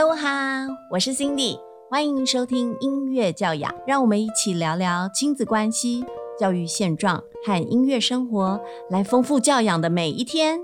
Hello 哈，我是 Cindy，欢迎收听音乐教养，让我们一起聊聊亲子关系、教育现状和音乐生活，来丰富教养的每一天。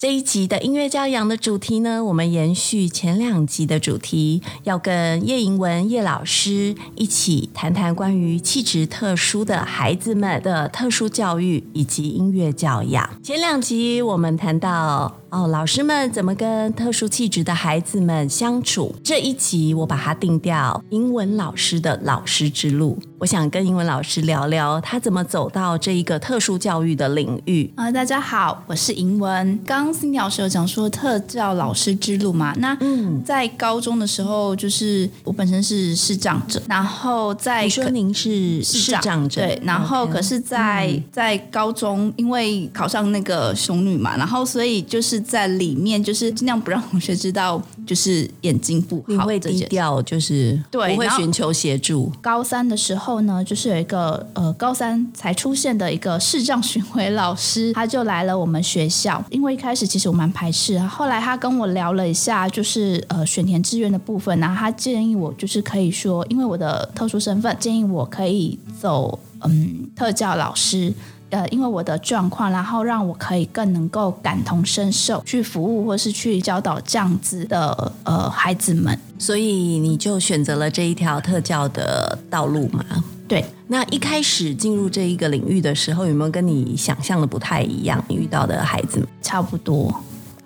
这一集的音乐教养的主题呢，我们延续前两集的主题，要跟叶莹文叶老师一起谈谈关于气质特殊的孩子们的特殊教育以及音乐教养。前两集我们谈到。哦，老师们怎么跟特殊气质的孩子们相处？这一集我把它定掉，英文老师的老师之路。我想跟英文老师聊聊，他怎么走到这一个特殊教育的领域。啊，大家好，我是英文。刚刚 Cindy 老师有讲说特教老师之路嘛？那嗯，在高中的时候，就是我本身是视障者，然后在你说您是视障者，对，然后可是，在在高中，因为考上那个雄女嘛，然后所以就是。在里面就是尽量不让同学知道，就是眼睛不好，会低调，就是对，不会寻求协助。高三的时候呢，就是有一个呃，高三才出现的一个视障巡回老师，他就来了我们学校。因为一开始其实我蛮排斥，后来他跟我聊了一下，就是呃选填志愿的部分，然后他建议我就是可以说，因为我的特殊身份，建议我可以走嗯特教老师。呃，因为我的状况，然后让我可以更能够感同身受，去服务或是去教导这样子的呃孩子们，所以你就选择了这一条特教的道路嘛？对。那一开始进入这一个领域的时候，有没有跟你想象的不太一样？你遇到的孩子们差不多。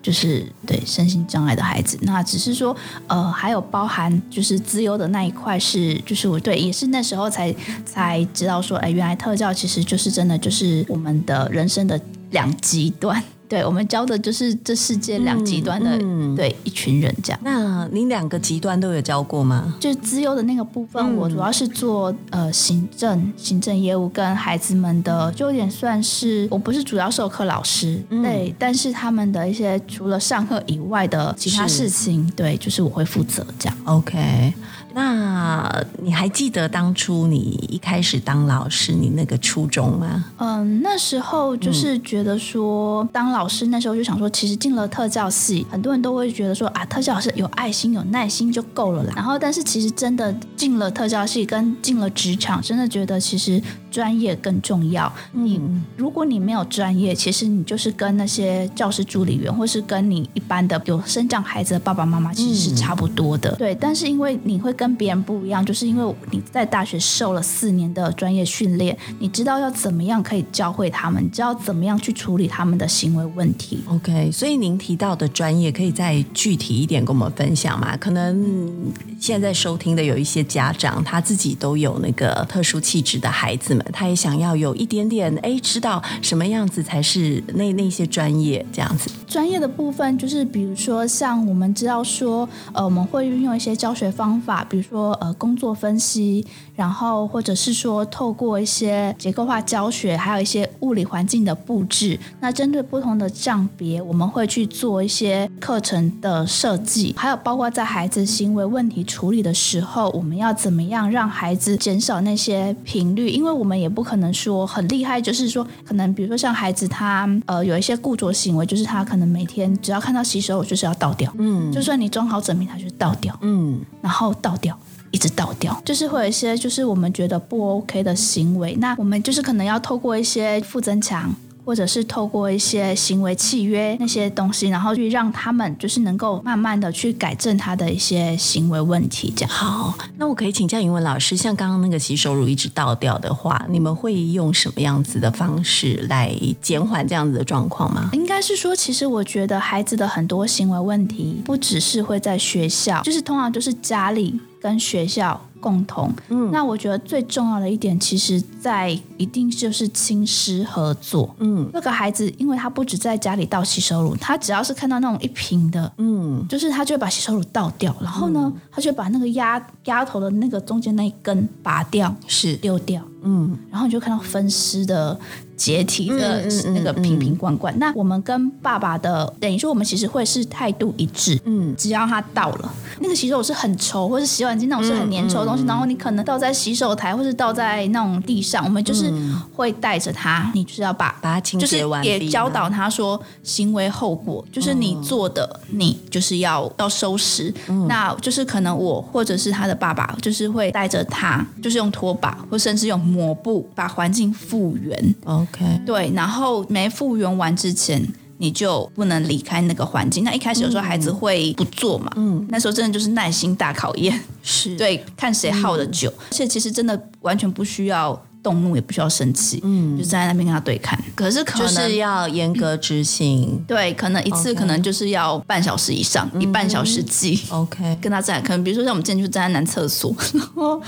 就是对身心障碍的孩子，那只是说，呃，还有包含就是资优的那一块是，就是我对，也是那时候才才知道说，哎，原来特教其实就是真的就是我们的人生的两极端。对我们教的就是这世界两极端的，对一群人这样。那你两个极端都有教过吗？就是资优的那个部分，我主要是做呃行政行政业务跟孩子们的，就有点算是我不是主要授课老师，对，但是他们的一些除了上课以外的其他事情，对，就是我会负责这样。OK。那你还记得当初你一开始当老师，你那个初衷吗？嗯，那时候就是觉得说当老师，那时候就想说，其实进了特教系，很多人都会觉得说啊，特教老师有爱心、有耐心就够了啦。然后，但是其实真的进了特教系，跟进了职场，真的觉得其实专业更重要。你如果你没有专业，其实你就是跟那些教师助理员，或是跟你一般的有生长孩子的爸爸妈妈，其实是差不多的。对，但是因为你会跟跟别人不一样，就是因为你在大学受了四年的专业训练，你知道要怎么样可以教会他们，知道怎么样去处理他们的行为问题。OK，所以您提到的专业可以再具体一点跟我们分享吗？可能现在收听的有一些家长，他自己都有那个特殊气质的孩子们，他也想要有一点点哎，知道什么样子才是那那些专业这样子。专业的部分就是，比如说像我们知道说，呃，我们会运用一些教学方法。比如说，呃，工作分析，然后或者是说，透过一些结构化教学，还有一些物理环境的布置，那针对不同的障别，我们会去做一些课程的设计，还有包括在孩子行为问题处理的时候，我们要怎么样让孩子减少那些频率？因为我们也不可能说很厉害，就是说，可能比如说像孩子他呃有一些固着行为，就是他可能每天只要看到洗手，就是要倒掉，嗯，就算你装好整瓶，他就倒掉，嗯，然后倒掉。一直倒掉，就是会有一些就是我们觉得不 OK 的行为，那我们就是可能要透过一些负增强。或者是透过一些行为契约那些东西，然后去让他们就是能够慢慢的去改正他的一些行为问题。这样好，那我可以请教英文老师，像刚刚那个洗手乳一直倒掉的话，你们会用什么样子的方式来减缓这样子的状况吗？应该是说，其实我觉得孩子的很多行为问题，不只是会在学校，就是通常就是家里跟学校。共同，嗯，那我觉得最重要的一点，其实在一定就是亲师合作，嗯，那个孩子，因为他不止在家里倒洗手乳，他只要是看到那种一瓶的，嗯，就是他就会把洗手乳倒掉，然后呢，他就把那个压压头的那个中间那一根拔掉，是。丢掉。嗯，然后你就看到分尸的解体的那个瓶瓶罐罐。那我们跟爸爸的等于说，我们其实会是态度一致，嗯，只要他倒了，那个洗手是很稠，或是洗碗机那种是很粘稠的东西，然后你可能倒在洗手台，或是倒在那种地上，我们就是会带着他，你就是要把把它清洁完也教导他说行为后果，就是你做的，你就是要要收拾。那就是可能我或者是他的爸爸，就是会带着他，就是用拖把或甚至用抹布把环境复原。OK，对，然后没复原完之前，你就不能离开那个环境。那一开始有时候孩子会不做嘛，嗯，那时候真的就是耐心大考验，是对，看谁耗的久。而且其实真的完全不需要。动怒也不需要生气，嗯，就站在那边跟他对看。可是可能就是要严格执行，对，可能一次可能就是要半小时以上，以半小时计。OK，跟他站，可能比如说像我们今天就站在男厕所，然后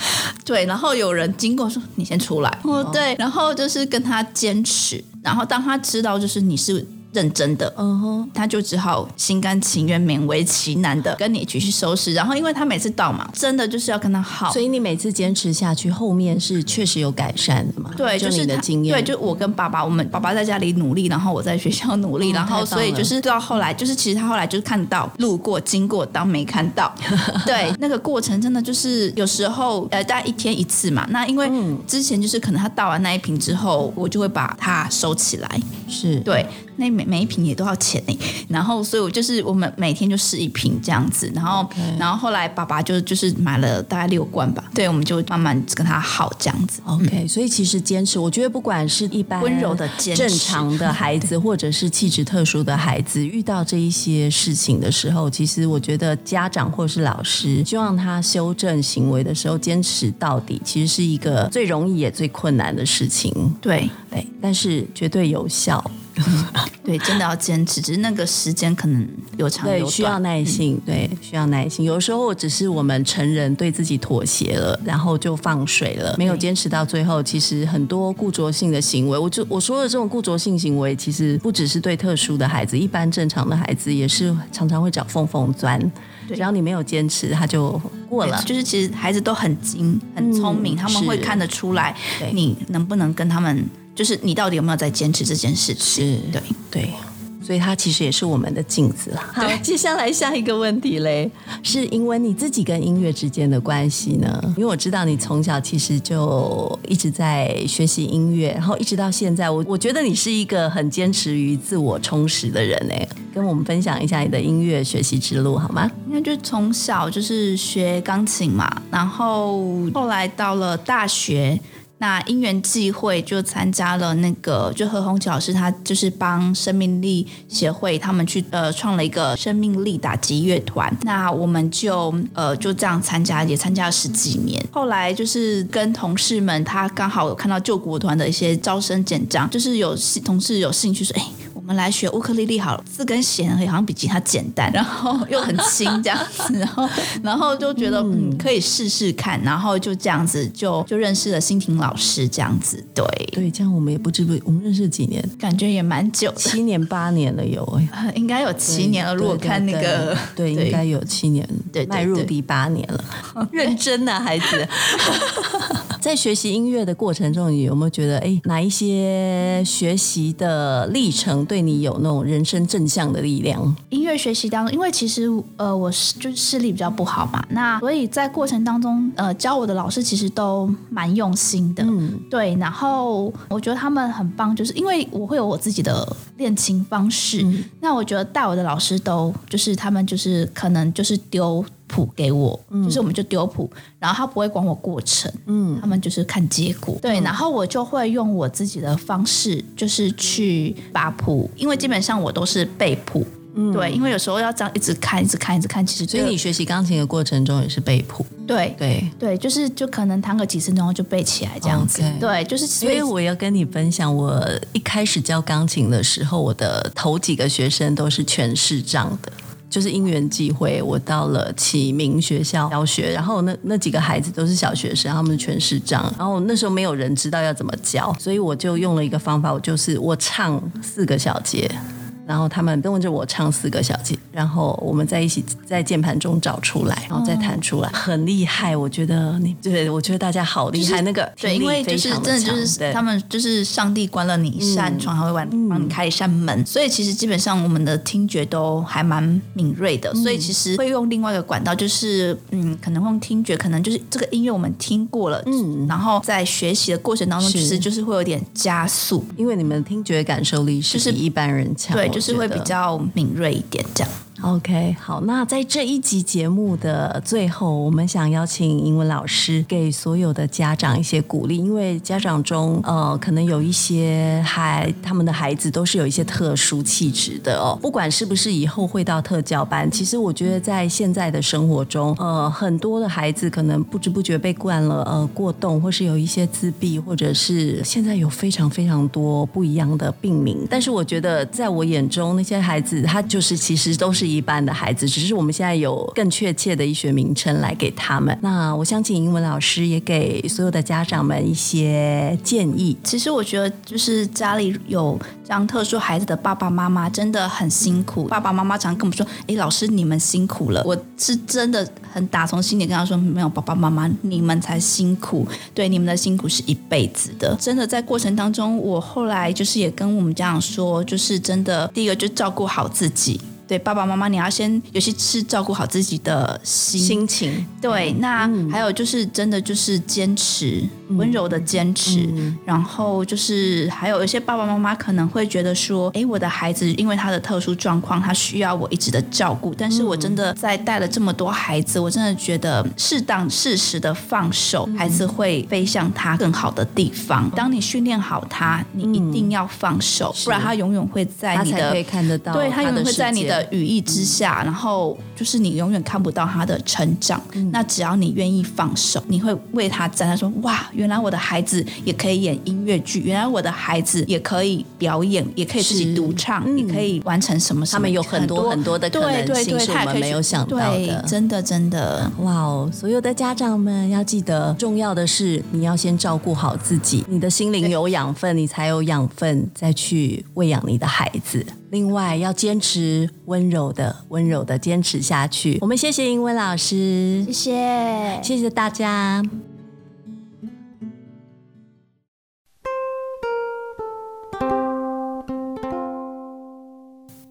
对，然后有人经过说你先出来，哦，对，然后就是跟他坚持，然后当他知道就是你是。认真的，嗯哼，他就只好心甘情愿、勉为其难的跟你一起去收拾。然后，因为他每次到嘛，真的就是要跟他好，所以你每次坚持下去，后面是确实有改善的嘛？对，就是你的经验。对，就我跟爸爸，我们爸爸在家里努力，然后我在学校努力，然后所以就是到后来，就是其实他后来就是看到路过、经过当没看到。对，那个过程真的就是有时候呃，大概一天一次嘛。那因为之前就是可能他倒完那一瓶之后，我就会把它收起来。是对。那每每一瓶也都要钱呢，然后所以我就是我们每天就试一瓶这样子，然后然后后来爸爸就就是买了大概六罐吧，对，我们就慢慢跟他好这样子。OK，所以其实坚持，我觉得不管是一般温柔的正常的孩子，或者是气质特殊的孩子，遇到这一些事情的时候，其实我觉得家长或是老师希望他修正行为的时候，坚持到底，其实是一个最容易也最困难的事情。对对，但是绝对有效。对，真的要坚持，只是那个时间可能有长有短，需要耐心。对，需要耐心。有时候只是我们成人对自己妥协了，然后就放水了，没有坚持到最后。其实很多固着性的行为，我就我说的这种固着性行为，其实不只是对特殊的孩子，一般正常的孩子也是常常会找缝缝钻。只要你没有坚持，他就过了。就是其实孩子都很精、很聪明，他们会看得出来你能不能跟他们。就是你到底有没有在坚持这件事情？对对，所以它其实也是我们的镜子啦。好，接下来下一个问题嘞，是因为你自己跟音乐之间的关系呢？因为我知道你从小其实就一直在学习音乐，然后一直到现在，我我觉得你是一个很坚持于自我充实的人哎。跟我们分享一下你的音乐学习之路好吗？那就从小就是学钢琴嘛，然后后来到了大学。那因缘际会就参加了那个，就何鸿老师他就是帮生命力协会他们去呃创了一个生命力打击乐团。那我们就呃就这样参加，也参加了十几年。后来就是跟同事们，他刚好有看到救国团的一些招生简章，就是有同事有兴趣说，哎。们来学乌克丽丽好了，字跟弦好像比吉他简单，然后又很轻这样子，然后然后就觉得嗯。可以试试看，然后就这样子就就认识了欣婷老师这样子，对。对，这样我们也不知不我们认识几年，感觉也蛮久，七年八年了有哎，应该有七年了。如果看那个 对，应该有七年，对，迈入第八年了，认真的孩子。在学习音乐的过程中，你有没有觉得，哎，哪一些学习的历程对你有那种人生正向的力量？音乐学习当中，因为其实呃，我是就是视力比较不好嘛，那所以在过程当中，呃，教我的老师其实都蛮用心的，嗯，对。然后我觉得他们很棒，就是因为我会有我自己的练琴方式，那我觉得带我的老师都就是他们就是可能就是丢。谱给我，就是我们就丢谱，然后他不会管我过程，嗯，他们就是看结果，对，然后我就会用我自己的方式，就是去把谱，因为基本上我都是背谱，嗯，对，因为有时候要这样一直看，一直看，一直看，其实所以你学习钢琴的过程中也是背谱，对，对，对，就是就可能弹个几次然后就背起来这样子，对，就是所以我要跟你分享，我一开始教钢琴的时候，我的头几个学生都是全视障的。就是因缘际会，我到了启明学校教学，然后那那几个孩子都是小学生，他们全是这样。然后那时候没有人知道要怎么教，所以我就用了一个方法，我就是我唱四个小节，然后他们跟着我唱四个小节，然后我们在一起在键盘中找出来，然后再弹出来，很厉害。我觉得你对我觉得大家好厉害，那个对，因为就是真的就是他们就是上帝关了你一扇窗，还会帮帮你开一扇门，所以其实基本上我们的听觉都还蛮敏锐的，所以其实会用另外一个管道，就是嗯，可能用听觉，可能就是这个音乐我们听过了，嗯，然后在学习的过程当中，其实就是会有点加速，因为你们听觉感受力是比一般人强，对，就是会比较敏锐一点这样。OK，好，那在这一集节目的最后，我们想邀请英文老师给所有的家长一些鼓励，因为家长中呃，可能有一些孩他们的孩子都是有一些特殊气质的哦，不管是不是以后会到特教班，其实我觉得在现在的生活中，呃，很多的孩子可能不知不觉被惯了呃过动，或是有一些自闭，或者是现在有非常非常多不一样的病名，但是我觉得在我眼中那些孩子，他就是其实都是。一般的孩子，只是我们现在有更确切的医学名称来给他们。那我想请英文老师也给所有的家长们一些建议。其实我觉得，就是家里有这样特殊孩子的爸爸妈妈真的很辛苦。爸爸妈妈常跟我们说：“哎，老师你们辛苦了。”我是真的很打从心里跟他说：“没有，爸爸妈妈你们才辛苦。对，你们的辛苦是一辈子的。真的在过程当中，我后来就是也跟我们家长说，就是真的第一个就照顾好自己。”对爸爸妈妈，你要先尤其是照顾好自己的心心情。对，那还有就是真的就是坚持，温柔的坚持。然后就是还有一些爸爸妈妈可能会觉得说，哎，我的孩子因为他的特殊状况，他需要我一直的照顾。但是我真的在带了这么多孩子，我真的觉得适当适时的放手，孩子会飞向他更好的地方。当你训练好他，你一定要放手，不然他永远会在你的可以看得到，对他永远会在你的。羽翼之下，然后就是你永远看不到他的成长。那只要你愿意放手，你会为他站。他说：“哇，原来我的孩子也可以演音乐剧，原来我的孩子也可以表演，也可以自己独唱，也可以完成什么？他们有很多很多的可能性，是我们没有想到的。真的，真的，哇哦！所有的家长们要记得，重要的是你要先照顾好自己，你的心灵有养分，你才有养分再去喂养你的孩子。另外，要坚持。”温柔的，温柔的坚持下去。我们谢谢英文老师，谢谢，谢谢大家。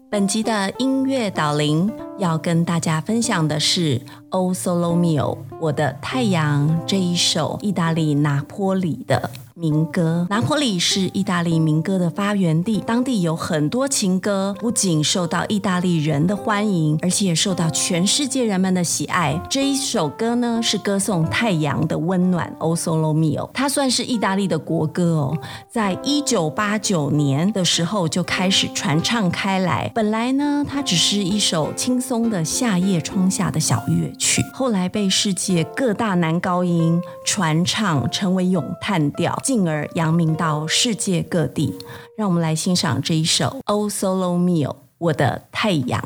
本集的音乐导聆要跟大家分享的是《O Solo Mio》我的太阳这一首意大利拿坡里的。民歌，拿坡里是意大利民歌的发源地，当地有很多情歌，不仅受到意大利人的欢迎，而且也受到全世界人们的喜爱。这一首歌呢，是歌颂太阳的温暖，O Solo Mio，它算是意大利的国歌哦。在一九八九年的时候就开始传唱开来。本来呢，它只是一首轻松的夏夜窗下的小乐曲，后来被世界各大男高音传唱，成为咏叹调。进而扬名到世界各地，让我们来欣赏这一首《O Solo Mio》，我的太阳。